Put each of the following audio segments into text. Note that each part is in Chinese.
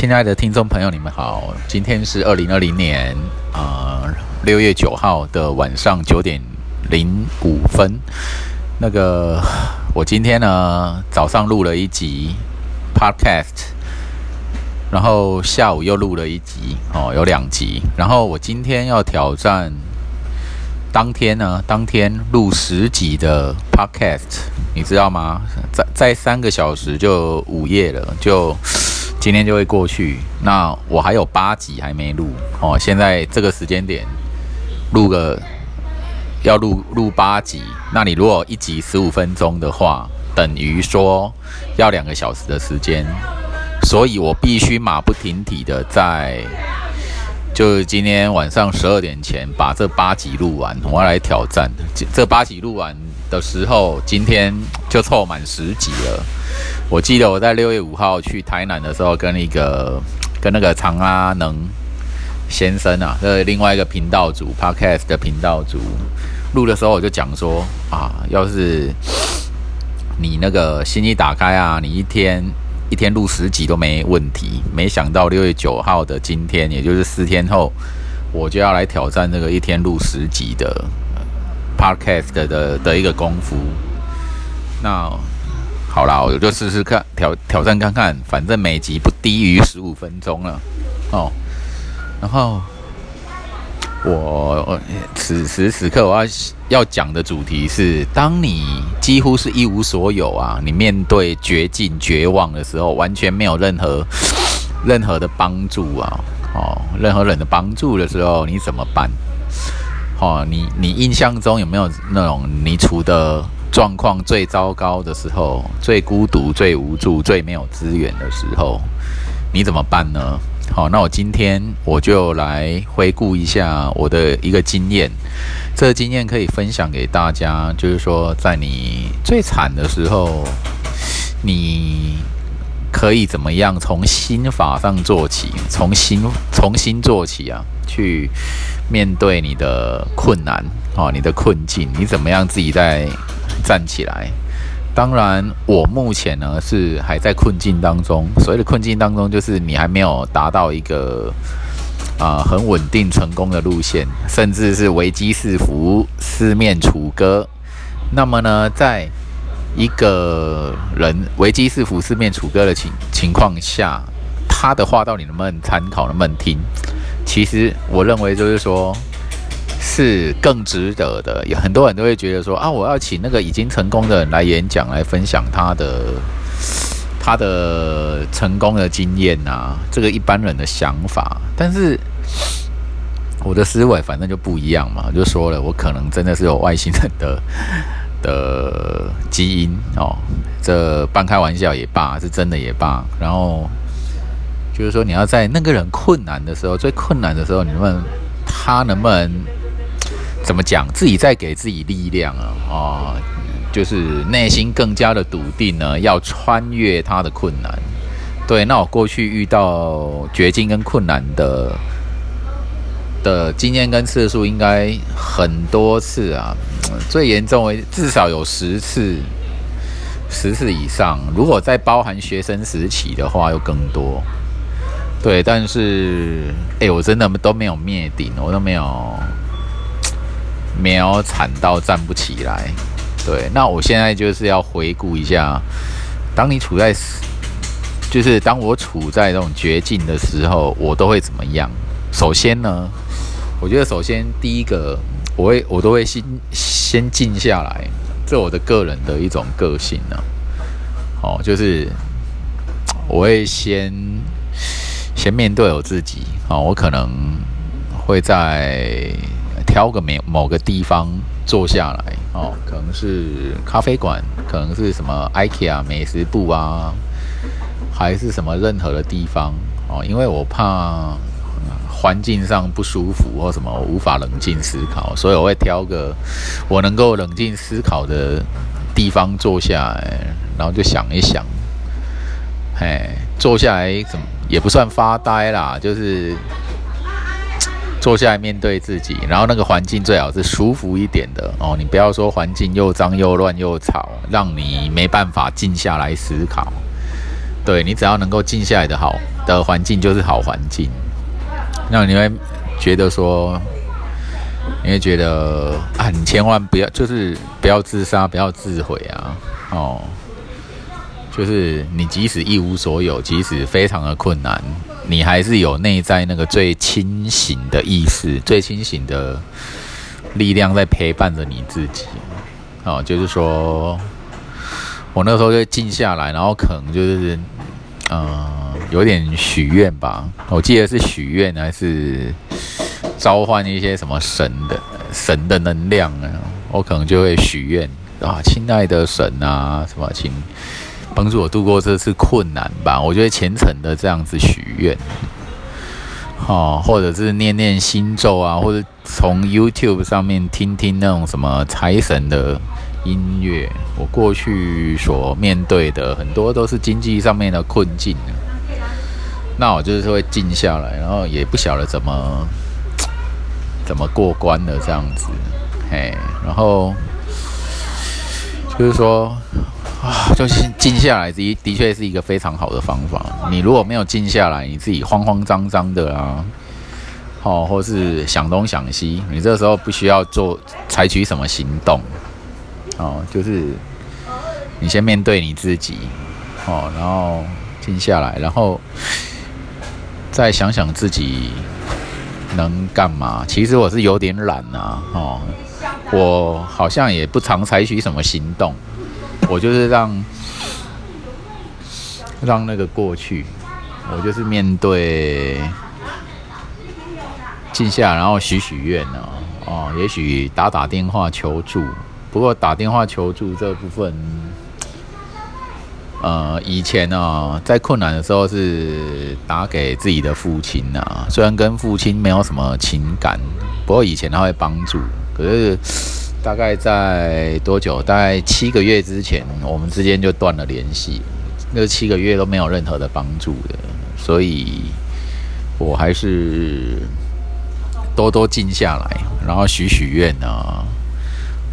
亲爱的听众朋友，你们好，今天是二零二零年啊六月九号的晚上九点零五分。那个，我今天呢早上录了一集 podcast，然后下午又录了一集哦，有两集。然后我今天要挑战，当天呢，当天录十集的 podcast，你知道吗？在在三个小时就午夜了，就。今天就会过去，那我还有八集还没录哦。现在这个时间点录个要录录八集，那你如果一集十五分钟的话，等于说要两个小时的时间，所以我必须马不停蹄的在就是今天晚上十二点前把这八集录完。我要来挑战，这八集录完的时候，今天就凑满十集了。我记得我在六月五号去台南的时候，跟一个跟那个长阿能先生啊，这另外一个频道组 Podcast 的频道组录的时候，我就讲说啊，要是 你那个心一打开啊，你一天一天录十集都没问题。没想到六月九号的今天，也就是四天后，我就要来挑战这个一天录十集的 Podcast 的的一个功夫。那。好啦，我就试试看挑挑战看看，反正每集不低于十五分钟了哦。然后我此时此刻我要要讲的主题是：当你几乎是一无所有啊，你面对绝境、绝望的时候，完全没有任何任何的帮助啊，哦，任何人的帮助的时候，你怎么办？哦，你你印象中有没有那种你处的？状况最糟糕的时候，最孤独、最无助、最没有资源的时候，你怎么办呢？好，那我今天我就来回顾一下我的一个经验，这个经验可以分享给大家，就是说，在你最惨的时候，你可以怎么样从心法上做起，从心从心做起啊，去面对你的困难，哦，你的困境，你怎么样自己在。站起来！当然，我目前呢是还在困境当中。所谓的困境当中，就是你还没有达到一个啊很稳定成功的路线，甚至是危机四伏、四面楚歌。那么呢，在一个人危机四伏、四面楚歌的情情况下，他的话到底能不能参考、能不能听？其实，我认为就是说。是更值得的，有很多人都会觉得说啊，我要请那个已经成功的人来演讲，来分享他的他的成功的经验啊，这个一般人的想法。但是我的思维反正就不一样嘛，就说了，我可能真的是有外星人的的基因哦，这半开玩笑也罢，是真的也罢。然后就是说，你要在那个人困难的时候，最困难的时候，你问他能不能？讲？自己在给自己力量啊！啊，就是内心更加的笃定呢，要穿越他的困难。对，那我过去遇到绝境跟困难的的经验跟次数，应该很多次啊。最严重为至少有十次，十次以上。如果再包含学生时期的话，又更多。对，但是哎，我真的都没有灭顶，我都没有。没有惨到站不起来，对。那我现在就是要回顾一下，当你处在，就是当我处在这种绝境的时候，我都会怎么样？首先呢，我觉得首先第一个，我会我都会先先静下来，这我的个人的一种个性呢。哦，就是我会先先面对我自己。哦，我可能会在。挑个某某个地方坐下来哦，可能是咖啡馆，可能是什么 IKEA 美食部啊，还是什么任何的地方哦，因为我怕环境上不舒服或什么我无法冷静思考，所以我会挑个我能够冷静思考的地方坐下来，然后就想一想，嘿，坐下来怎么也不算发呆啦，就是。坐下来面对自己，然后那个环境最好是舒服一点的哦。你不要说环境又脏又乱又吵，让你没办法静下来思考。对你只要能够静下来的好的环境就是好环境，那你会觉得说，你会觉得啊，你千万不要，就是不要自杀，不要自毁啊，哦，就是你即使一无所有，即使非常的困难，你还是有内在那个最清醒的意识，最清醒的力量在陪伴着你自己，哦，就是说。我那时候就静下来，然后可能就是，嗯，有点许愿吧。我记得是许愿还是召唤一些什么神的神的能量啊？我可能就会许愿啊，亲爱的神啊，什么请帮助我度过这次困难吧。我觉得虔诚的这样子许愿，哦，或者是念念心咒啊，或者从 YouTube 上面听听那种什么财神的。音乐，我过去所面对的很多都是经济上面的困境那我就是会静下来，然后也不晓得怎么怎么过关的这样子，嘿，然后就是说，就是静下来，的的确是一个非常好的方法。你如果没有静下来，你自己慌慌张张的啊，好，或是想东想西，你这时候不需要做采取什么行动。哦，就是你先面对你自己，哦，然后静下来，然后再想想自己能干嘛。其实我是有点懒啊，哦，我好像也不常采取什么行动，我就是让让那个过去，我就是面对静下，然后许许愿呢，哦，也许打打电话求助。不过打电话求助这部分，呃，以前呢，在困难的时候是打给自己的父亲呐。虽然跟父亲没有什么情感，不过以前他会帮助。可是大概在多久？大概七个月之前，我们之间就断了联系。那七个月都没有任何的帮助的，所以我还是多多静下来，然后许许愿啊。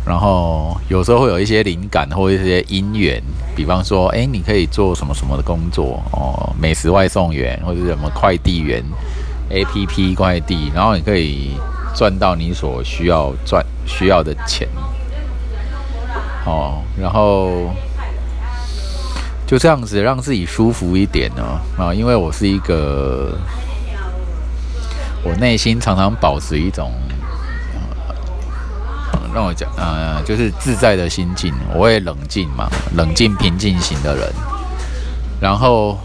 然后有时候会有一些灵感或一些因缘，比方说，哎，你可以做什么什么的工作哦，美食外送员或者什么快递员，A P P 快递，然后你可以赚到你所需要赚需要的钱，哦，然后就这样子让自己舒服一点呢。啊，因为我是一个，我内心常常保持一种。让我讲，呃，就是自在的心境，我也冷静嘛，冷静平静型的人，然后，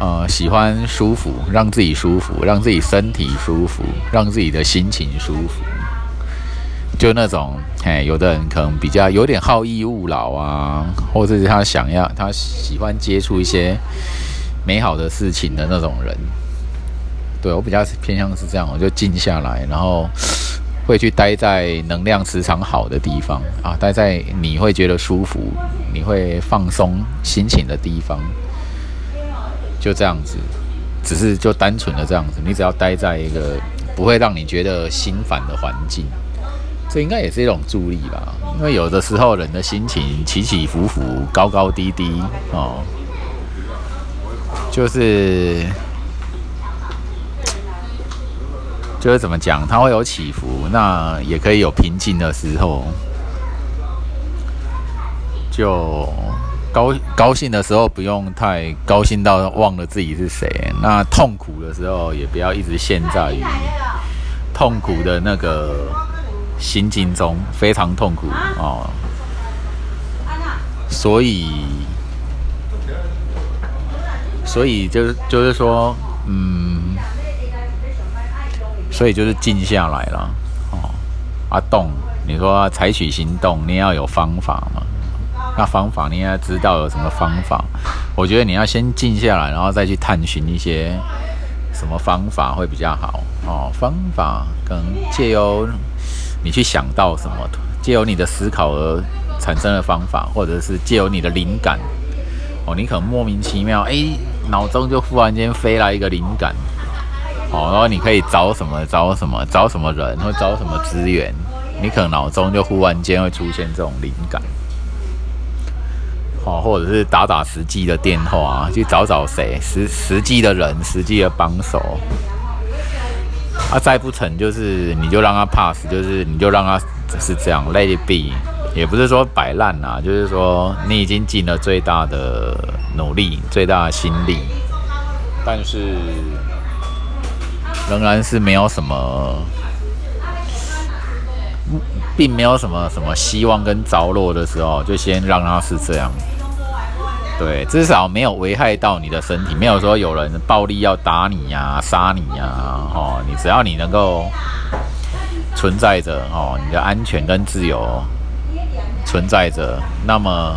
呃，喜欢舒服，让自己舒服，让自己身体舒服，让自己的心情舒服，就那种，嘿，有的人可能比较有点好逸恶劳啊，或者是他想要，他喜欢接触一些美好的事情的那种人，对我比较偏向是这样，我就静下来，然后。会去待在能量磁场好的地方啊，待在你会觉得舒服、你会放松心情的地方，就这样子，只是就单纯的这样子。你只要待在一个不会让你觉得心烦的环境，这应该也是一种助力吧。因为有的时候人的心情起起伏伏、高高低低哦，就是。就是怎么讲，它会有起伏，那也可以有平静的时候。就高高兴的时候，不用太高兴到忘了自己是谁；那痛苦的时候，也不要一直陷在于痛苦的那个心境中，非常痛苦哦。所以，所以就是就是说，嗯。所以就是静下来了，哦，阿动，你说采取行动，你要有方法嘛？那方法你应该知道有什么方法？我觉得你要先静下来，然后再去探寻一些什么方法会比较好哦。方法可能借由你去想到什么，借由你的思考而产生的方法，或者是借由你的灵感哦，你可能莫名其妙，哎，脑中就忽然间飞来一个灵感。哦，然后你可以找什么找什么找什么人或找什么资源，你可能脑中就忽然间会出现这种灵感。哦，或者是打打实际的电话，去找找谁实实际的人，实际的帮手。啊，再不成就是你就让他 pass，就是你就让他是这样 let be，也不是说摆烂啊，就是说你已经尽了最大的努力，最大的心力，但是仍然是没有什么，并没有什么什么希望跟着落的时候，就先让他是这样。对，至少没有危害到你的身体，没有说有人暴力要打你呀、杀你呀，哦，你只要你能够存在着，哦，你的安全跟自由存在着，那么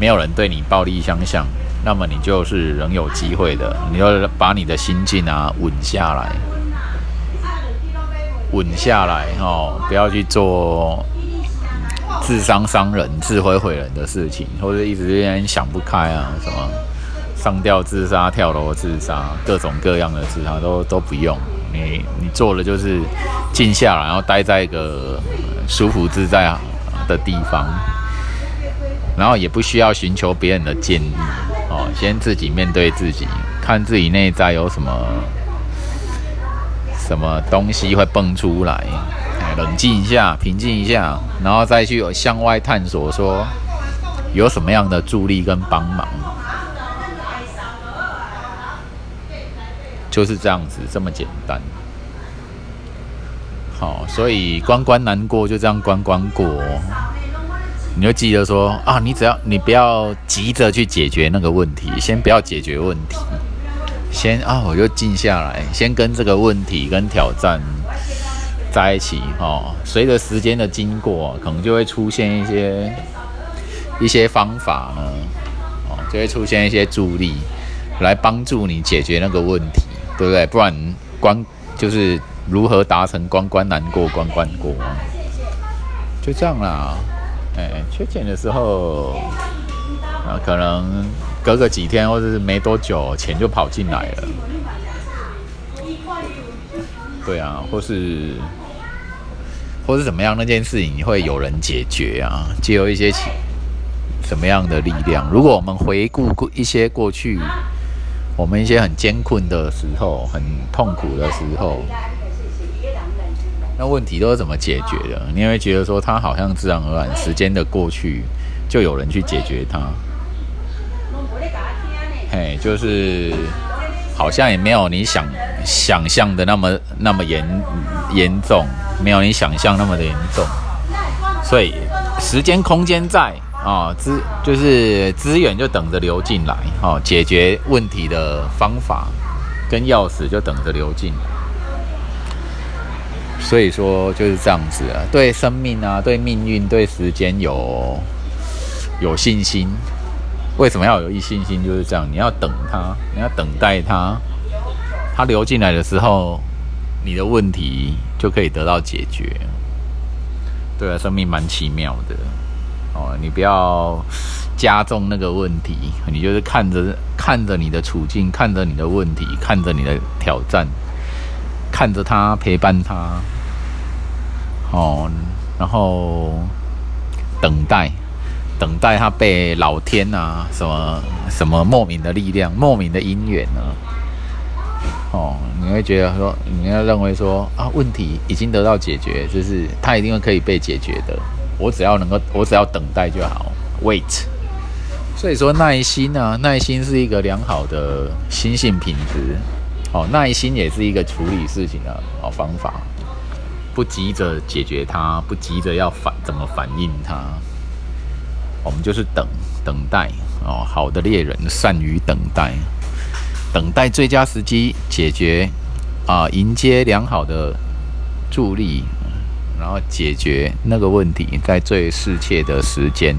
没有人对你暴力相向，那么你就是仍有机会的。你要把你的心境啊稳下来，稳下来，哦，不要去做。智商伤人、智慧毁人的事情，或者一直有点想不开啊，什么上吊自杀、跳楼自杀，各种各样的自杀都都不用。你你做了就是静下来，然后待在一个舒服自在的地方，然后也不需要寻求别人的建议哦，先自己面对自己，看自己内在有什么什么东西会蹦出来。冷静一下，平静一下，然后再去向外探索，说有什么样的助力跟帮忙，就是这样子，这么简单。好，所以关关难过，就这样关关过。你就记得说啊，你只要你不要急着去解决那个问题，先不要解决问题，先啊，我就静下来，先跟这个问题跟挑战。在一起哦，随着时间的经过，可能就会出现一些一些方法呢，哦，就会出现一些助力，来帮助你解决那个问题，对不对？不然关就是如何达成关关难过关关过，就这样啦。哎，缺钱的时候啊，可能隔个几天或者是没多久，钱就跑进来了。对啊，或是，或是怎么样？那件事情会有人解决啊，借由一些什么样的力量？如果我们回顾过一些过去，我们一些很艰困的时候，很痛苦的时候，那问题都是怎么解决的？你会觉得说，它好像自然而然，时间的过去就有人去解决它。嘿，就是。好像也没有你想想象的那么那么严严重，没有你想象那么的严重，所以时间空间在啊资就是资源就等着流进来哦，解决问题的方法跟钥匙就等着流进，所以说就是这样子啊，对生命啊，对命运，对时间有有信心。为什么要有一信心？就是这样，你要等它，你要等待它，它流进来的时候，你的问题就可以得到解决。对啊，生命蛮奇妙的哦，你不要加重那个问题，你就是看着看着你的处境，看着你的问题，看着你的挑战，看着他陪伴他，哦，然后等待。等待他被老天啊，什么什么莫名的力量、莫名的因缘呢？哦，你会觉得说，你要认为说啊，问题已经得到解决，就是他一定会可以被解决的。我只要能够，我只要等待就好，wait。所以说耐心啊，耐心是一个良好的心性品质。哦，耐心也是一个处理事情的好方法，不急着解决它，不急着要反怎么反应它。我们就是等，等待哦。好的猎人善于等待，等待最佳时机解决啊，迎接良好的助力，然后解决那个问题，在最适切的时间。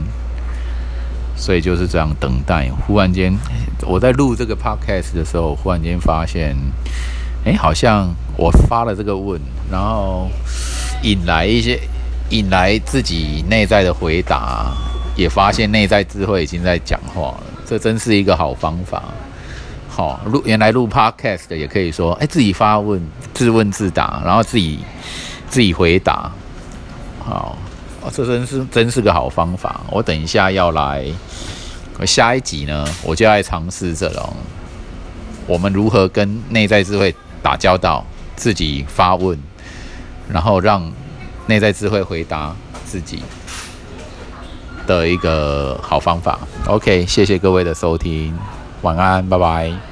所以就是这样等待。忽然间，我在录这个 podcast 的时候，忽然间发现，哎，好像我发了这个问，然后引来一些，引来自己内在的回答。也发现内在智慧已经在讲话了，这真是一个好方法。好录，原来录 podcast 的也可以说，哎，自己发问，自问自答，然后自己自己回答。好，这真是真是个好方法。我等一下要来下一集呢，我就来尝试这种，我们如何跟内在智慧打交道，自己发问，然后让内在智慧回答自己的一个好方法。OK，谢谢各位的收听，晚安，拜拜。